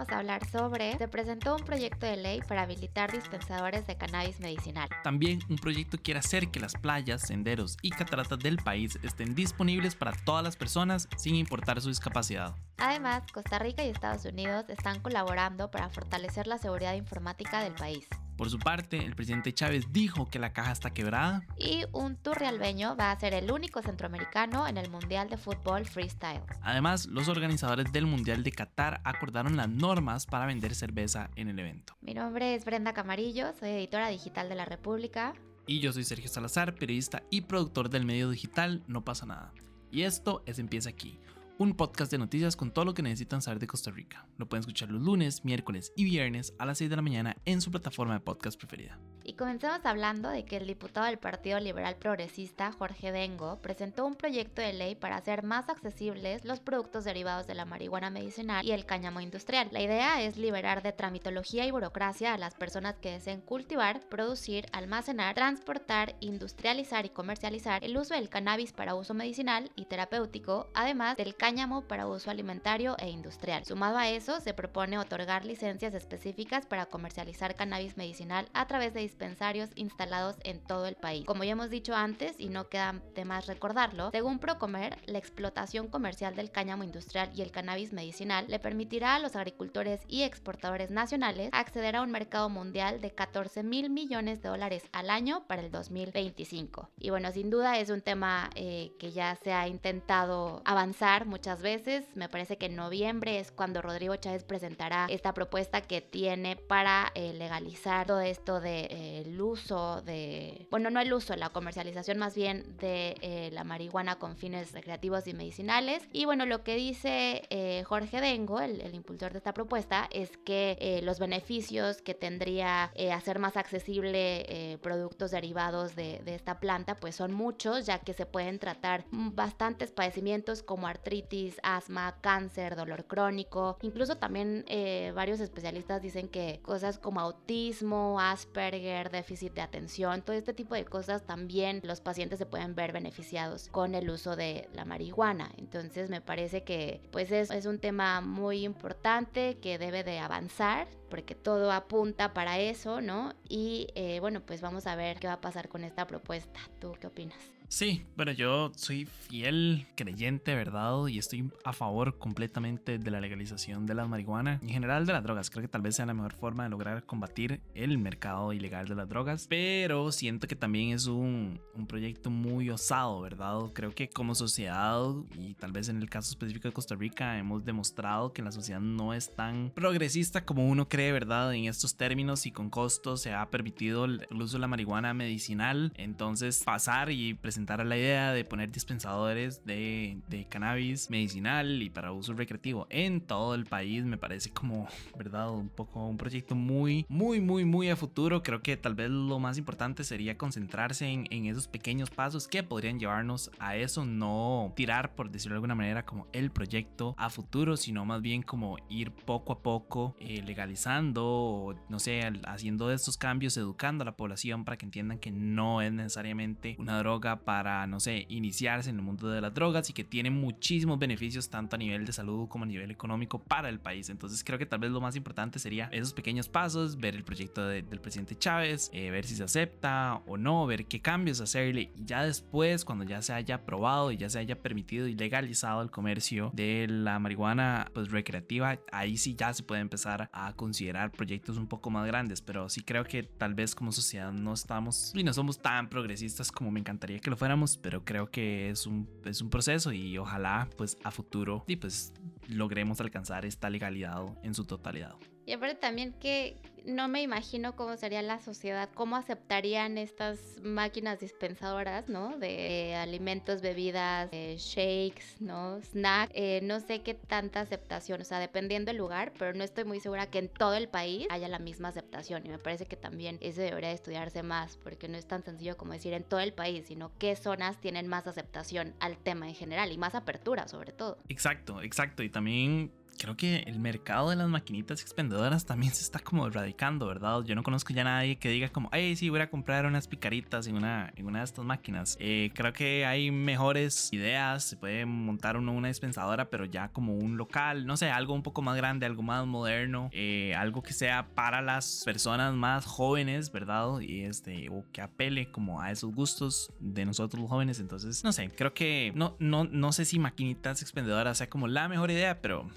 vamos a hablar sobre, se presentó un proyecto de ley para habilitar dispensadores de cannabis medicinal. También un proyecto quiere hacer que las playas, senderos y cataratas del país estén disponibles para todas las personas sin importar su discapacidad. Además, Costa Rica y Estados Unidos están colaborando para fortalecer la seguridad informática del país. Por su parte, el presidente Chávez dijo que la caja está quebrada. Y un turrialbeño va a ser el único centroamericano en el Mundial de Fútbol Freestyle. Además, los organizadores del Mundial de Qatar acordaron las normas para vender cerveza en el evento. Mi nombre es Brenda Camarillo, soy editora digital de La República. Y yo soy Sergio Salazar, periodista y productor del medio digital No pasa nada. Y esto es Empieza aquí un podcast de noticias con todo lo que necesitan saber de Costa Rica. Lo pueden escuchar los lunes, miércoles y viernes a las 6 de la mañana en su plataforma de podcast preferida. Y comencemos hablando de que el diputado del Partido Liberal Progresista, Jorge Dengo, presentó un proyecto de ley para hacer más accesibles los productos derivados de la marihuana medicinal y el cáñamo industrial. La idea es liberar de tramitología y burocracia a las personas que deseen cultivar, producir, almacenar, transportar, industrializar y comercializar el uso del cannabis para uso medicinal y terapéutico, además del cáñamo para uso alimentario e industrial. Sumado a eso, se propone otorgar licencias específicas para comercializar cannabis medicinal a través de dispensarios instalados en todo el país. Como ya hemos dicho antes, y no queda de más recordarlo, según Procomer, la explotación comercial del cáñamo industrial y el cannabis medicinal le permitirá a los agricultores y exportadores nacionales acceder a un mercado mundial de 14 mil millones de dólares al año para el 2025. Y bueno, sin duda es un tema eh, que ya se ha intentado avanzar muchas veces. Me parece que en noviembre es cuando Rodrigo Chávez presentará esta propuesta que tiene para eh, legalizar todo esto de, eh, uso de, bueno, no el uso, la comercialización más bien de eh, la marihuana con fines recreativos y medicinales. Y bueno, lo que dice Jorge Dengo, el, impulsor de esta propuesta, es que los beneficios que tendría hacer más accesible productos derivados de, de esta planta, pues son muchos, ya que se pueden tratar bastantes padecimientos como artritis, asma, cáncer, dolor crónico. Incluso también eh, varios especialistas dicen que cosas como autismo, Asperger, déficit de atención, todo este tipo de cosas también los pacientes se pueden ver beneficiados con el uso de la marihuana. Entonces me parece que pues es, es un tema muy importante que debe de avanzar porque todo apunta para eso, ¿no? Y eh, bueno, pues vamos a ver qué va a pasar con esta propuesta. ¿Tú qué opinas? Sí, bueno, yo soy fiel creyente, ¿verdad? Y estoy a favor completamente de la legalización de la marihuana en general de las drogas. Creo que tal vez sea la mejor forma de lograr combatir el mercado ilegal de las drogas, pero siento que también es un, un proyecto muy osado, ¿verdad? Creo que como sociedad y tal vez en el caso específico de Costa Rica hemos demostrado que la sociedad no es tan progresista como uno cree, ¿verdad? En estos términos y con costos se ha permitido el uso de la marihuana medicinal. Entonces pasar y presentar a la idea de poner dispensadores de, de, cannabis medicinal y para uso recreativo en todo el país me parece como, ¿verdad? Un poco un proyecto muy, muy, muy, muy a futuro. Creo que tal vez lo más importante sería concentrarse en, en esos pequeños pasos que podrían llevarnos a eso, no tirar, por decirlo de alguna manera, como el proyecto a futuro, sino más bien como ir poco a poco eh, legalizando o, no sé, haciendo estos cambios, educando a la población para que entiendan que no es necesariamente una droga para, no sé, iniciarse en el mundo de las drogas y que tiene muchísimos beneficios tanto a nivel de salud como a nivel económico para el país. Entonces creo que tal vez lo más importante sería esos pequeños pasos, ver el proyecto del presidente Chávez, eh, ver si se acepta o no, ver qué cambios hacerle y ya después, cuando ya se haya aprobado y ya se haya permitido y legalizado el comercio de la marihuana pues recreativa, ahí sí ya se puede empezar a considerar proyectos un poco más grandes, pero sí creo que tal vez como sociedad no estamos y no somos tan progresistas como me encantaría que lo fuéramos, pero creo que es un, es un proceso y ojalá pues a futuro y pues logremos alcanzar esta legalidad en su totalidad. Y aparte también que no me imagino cómo sería la sociedad, cómo aceptarían estas máquinas dispensadoras, ¿no? De alimentos, bebidas, shakes, ¿no? Snack. Eh, no sé qué tanta aceptación, o sea, dependiendo del lugar, pero no estoy muy segura que en todo el país haya la misma aceptación. Y me parece que también eso debería estudiarse más, porque no es tan sencillo como decir en todo el país, sino qué zonas tienen más aceptación al tema en general y más apertura sobre todo. Exacto, exacto. Y también creo que el mercado de las maquinitas expendedoras también se está como erradicando, ¿verdad? Yo no conozco ya nadie que diga como, ay, sí, voy a comprar unas picaritas en una, en una de estas máquinas. Eh, creo que hay mejores ideas, se puede montar uno una dispensadora, pero ya como un local, no sé, algo un poco más grande, algo más moderno, eh, algo que sea para las personas más jóvenes, ¿verdad? Y este, o que apele como a esos gustos de nosotros los jóvenes. Entonces, no sé, creo que no, no, no sé si maquinitas expendedoras sea como la mejor idea, pero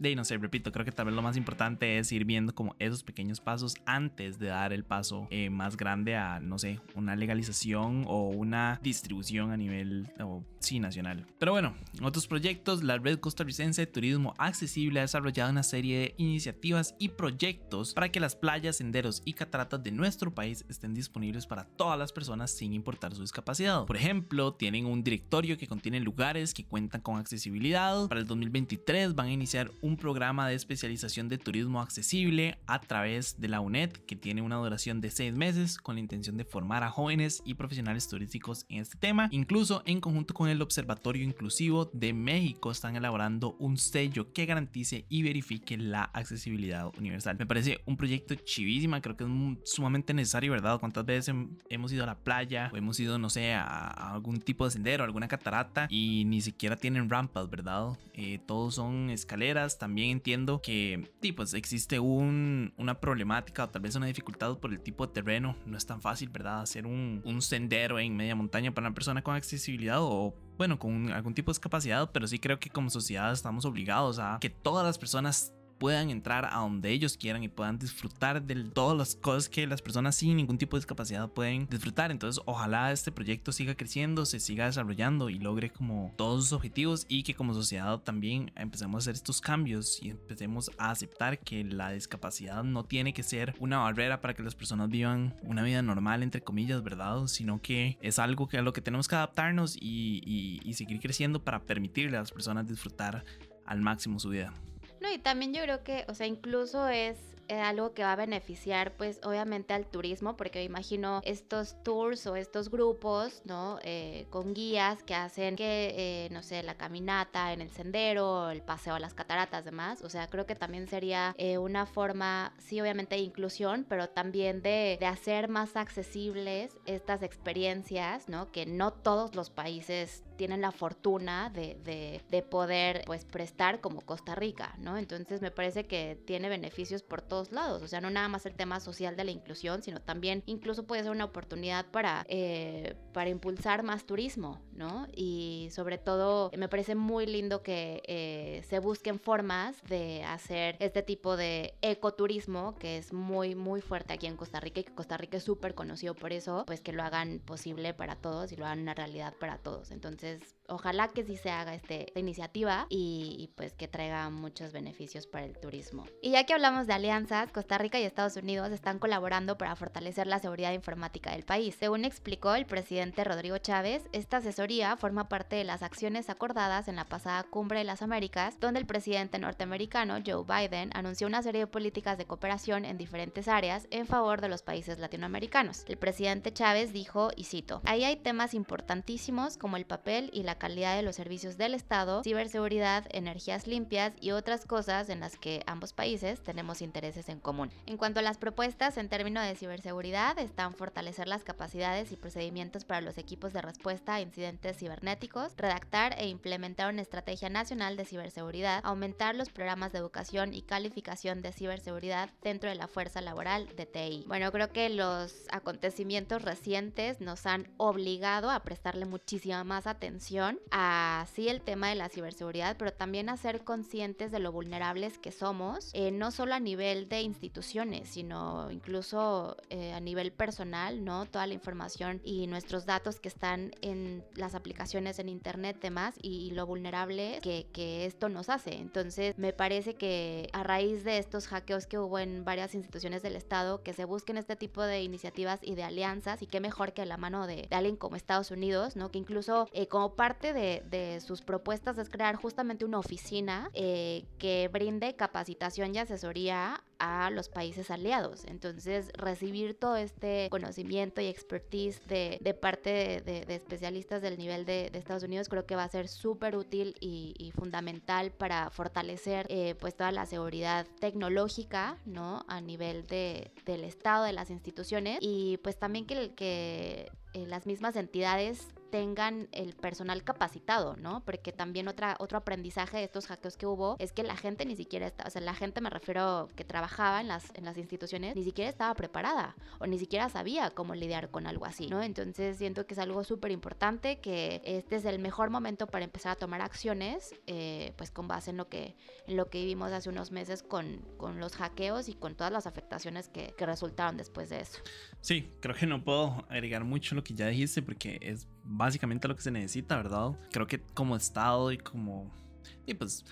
de no sé, repito, creo que tal vez lo más importante es ir viendo como esos pequeños pasos antes de dar el paso eh, más grande a, no sé, una legalización o una distribución a nivel sí, nacional. Pero bueno, en otros proyectos, la Red Costarricense de Turismo Accesible ha desarrollado una serie de iniciativas y proyectos para que las playas, senderos y cataratas de nuestro país estén disponibles para todas las personas sin importar su discapacidad. Por ejemplo, tienen un directorio que contiene lugares que cuentan con accesibilidad. Para el 2023 van a iniciar un un programa de especialización de turismo accesible a través de la UNED que tiene una duración de seis meses con la intención de formar a jóvenes y profesionales turísticos en este tema. Incluso en conjunto con el Observatorio Inclusivo de México están elaborando un sello que garantice y verifique la accesibilidad universal. Me parece un proyecto chivísima, creo que es sumamente necesario, ¿verdad? ¿Cuántas veces hemos ido a la playa o hemos ido, no sé, a, algún tipo de sendero, alguna catarata y ni siquiera tienen rampas, ¿verdad? Eh, todos son escaleras, también entiendo que pues existe un, una problemática o tal vez una dificultad por el tipo de terreno. No es tan fácil, ¿verdad? Hacer un, un sendero en media montaña para una persona con accesibilidad o bueno, con algún tipo de discapacidad, pero sí creo que como sociedad estamos obligados a que todas las personas puedan entrar a donde ellos quieran y puedan disfrutar de todas las cosas que las personas sin ningún tipo de discapacidad pueden disfrutar. Entonces, ojalá este proyecto siga creciendo, se siga desarrollando y logre como todos sus objetivos y que como sociedad también empecemos a hacer estos cambios y empecemos a aceptar que la discapacidad no tiene que ser una barrera para que las personas vivan una vida normal, entre comillas, ¿verdad? Sino que es algo que a lo que tenemos que adaptarnos y, y seguir creciendo para permitirle a las personas disfrutar al máximo su vida. No, y también yo creo que, o sea, incluso es algo que va a beneficiar pues obviamente al turismo porque me imagino estos tours o estos grupos no eh, con guías que hacen que eh, no sé la caminata en el sendero el paseo a las cataratas demás. O sea creo que también sería una forma sí obviamente de inclusión pero también de, de, hacer más accesibles estas experiencias no que no todos los países tienen la fortuna de, de, de poder pues prestar como Costa Rica no entonces me parece que tiene beneficios por todos lados, o sea, no nada más el tema social de la inclusión, sino también incluso puede ser una oportunidad para, eh, para impulsar más turismo, ¿no? Y sobre todo me parece muy lindo que eh, se busquen formas de hacer este tipo de ecoturismo que es muy, muy fuerte aquí en Costa Rica y que Costa Rica es súper conocido por eso, pues que lo hagan posible para todos y lo hagan una realidad para todos. Entonces, ojalá que sí se haga este, esta iniciativa y, y pues que traiga muchos beneficios para el turismo. Y ya que hablamos de alianzas, Costa Rica y Estados Unidos están colaborando para fortalecer la seguridad informática del país. Según explicó el presidente Rodrigo Chávez, esta asesoría forma parte de las acciones acordadas en la pasada Cumbre de las Américas, donde el presidente norteamericano Joe Biden anunció una serie de políticas de cooperación en diferentes áreas en favor de los países latinoamericanos. El presidente Chávez dijo, y cito, ahí hay temas importantísimos como el papel y la calidad de los servicios del Estado, ciberseguridad, energías limpias y otras cosas en las que ambos países tenemos intereses en común. En cuanto a las propuestas en términos de ciberseguridad, están fortalecer las capacidades y procedimientos para los equipos de respuesta a incidentes cibernéticos, redactar e implementar una estrategia nacional de ciberseguridad, aumentar los programas de educación y calificación de ciberseguridad dentro de la fuerza laboral de TI. Bueno, creo que los acontecimientos recientes nos han obligado a prestarle muchísima más atención a sí el tema de la ciberseguridad, pero también a ser conscientes de lo vulnerables que somos, eh, no solo a nivel de instituciones, sino incluso eh, a nivel personal, ¿no? Toda la información y nuestros datos que están en las aplicaciones en internet, demás, y, lo vulnerable que, que, esto nos hace. Entonces, me parece que a raíz de estos hackeos que hubo en varias instituciones del Estado, que se busquen este tipo de iniciativas y de alianzas, y qué mejor que la mano de, alguien como Estados Unidos, ¿no? Que incluso eh, como parte de, de, sus propuestas es crear justamente una oficina eh, que brinde capacitación y asesoría a los países aliados. Entonces, recibir todo este conocimiento y expertise de, de parte de, de, especialistas del nivel de, Estados Unidos creo que va a ser súper útil y, y, fundamental para fortalecer eh, pues toda la seguridad tecnológica, ¿no? A nivel de, del Estado, de las instituciones y pues también que, que eh, las mismas entidades tengan el personal capacitado, ¿no? Porque también otra, otro aprendizaje de estos hackeos que hubo es que la gente ni siquiera estaba, o sea, la gente me refiero que trabajaba en las, en las instituciones, ni siquiera estaba preparada o ni siquiera sabía cómo lidiar con algo así, ¿no? Entonces siento que es algo súper importante, que este es el mejor momento para empezar a tomar acciones, eh, pues con base en lo que, en lo que vivimos hace unos meses con, con los hackeos y con todas las afectaciones que, que resultaron después de eso. Sí, creo que no puedo agregar mucho lo que ya dijiste porque es básicamente lo que se necesita, ¿verdad? Creo que como Estado y como... Y pues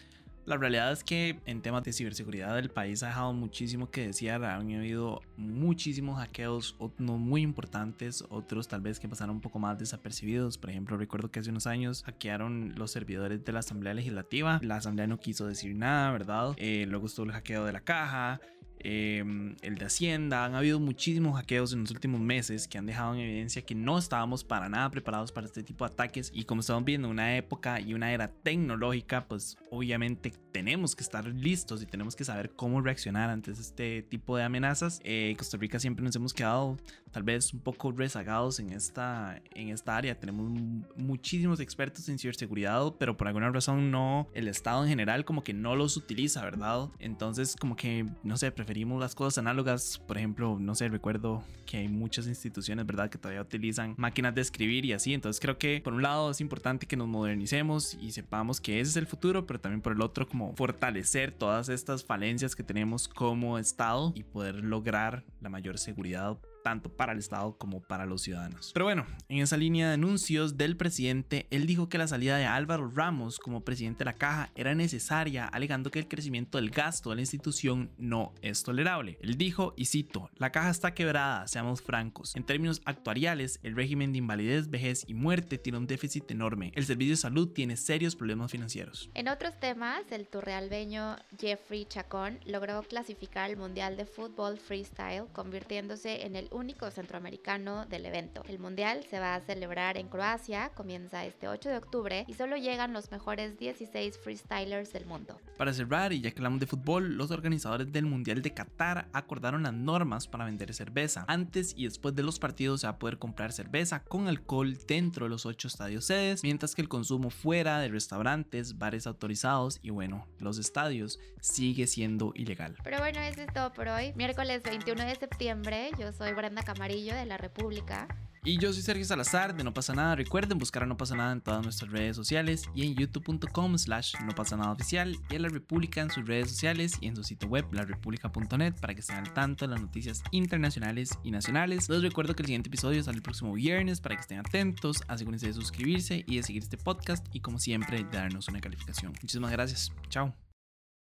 la realidad es que en temas de ciberseguridad el país ha dejado muchísimo que desear. Han habido muchísimos hackeos, no muy importantes, otros tal vez que pasaron un poco más desapercibidos. Por ejemplo, recuerdo que hace unos años hackearon los servidores de la Asamblea Legislativa. La Asamblea no quiso decir nada, ¿verdad? Eh, luego estuvo el hackeo de la caja. Em, el de Hacienda. Han habido muchísimos hackeos en los últimos meses que han dejado en evidencia que no estábamos para nada preparados para este tipo de ataques. Y como estamos viendo, una época y una era tecnológica, pues obviamente tenemos que estar listos y tenemos que saber cómo reaccionar ante este tipo de amenazas. Eh, Costa Rica siempre nos hemos quedado tal vez un poco rezagados en esta, en esta área. Tenemos muchísimos expertos en ciberseguridad, pero por alguna razón no, el Estado en general como que no los utiliza, ¿verdad? Entonces como que, no sé, preferimos las cosas análogas. Por ejemplo, no sé, recuerdo que hay muchas instituciones, ¿verdad? Que todavía utilizan máquinas de escribir y así. Entonces creo que por un lado es importante que nos modernicemos y sepamos que ese es el futuro, pero también por el otro como fortalecer todas estas falencias que tenemos como Estado y poder lograr la mayor seguridad tanto para el Estado como para los ciudadanos. Pero bueno, en esa línea de anuncios del presidente, él dijo que la salida de Álvaro Ramos como presidente de la caja era necesaria, alegando que el crecimiento del gasto de la institución no es tolerable. Él dijo, y cito, la caja está quebrada, seamos francos. En términos actuariales, el régimen de invalidez, vejez y muerte tiene un déficit enorme. El servicio de salud tiene serios problemas financieros. En otros temas, el turrealbeño Jeffrey Chacón logró clasificar al Mundial de Fútbol Freestyle, convirtiéndose en el único centroamericano del evento. El mundial se va a celebrar en Croacia, comienza este 8 de octubre y solo llegan los mejores 16 freestylers del mundo. Para cerrar, y ya que hablamos de fútbol, los organizadores del Mundial de Qatar acordaron las normas para vender cerveza. Antes y después de los partidos se va a poder comprar cerveza con alcohol dentro de los 8 estadios sedes, mientras que el consumo fuera de restaurantes, bares autorizados y bueno, los estadios sigue siendo ilegal. Pero bueno, eso es todo por hoy. Miércoles 21 de septiembre, yo soy Camarillo de La República. Y yo soy Sergio Salazar de No pasa nada. Recuerden buscar a No pasa nada en todas nuestras redes sociales y en youtube.com slash no pasa nada oficial y a La República en sus redes sociales y en su sitio web larepublica.net para que estén al tanto de las noticias internacionales y nacionales. Les recuerdo que el siguiente episodio sale el próximo viernes para que estén atentos. Asegúrense de suscribirse y de seguir este podcast y como siempre darnos una calificación. Muchísimas gracias. Chao.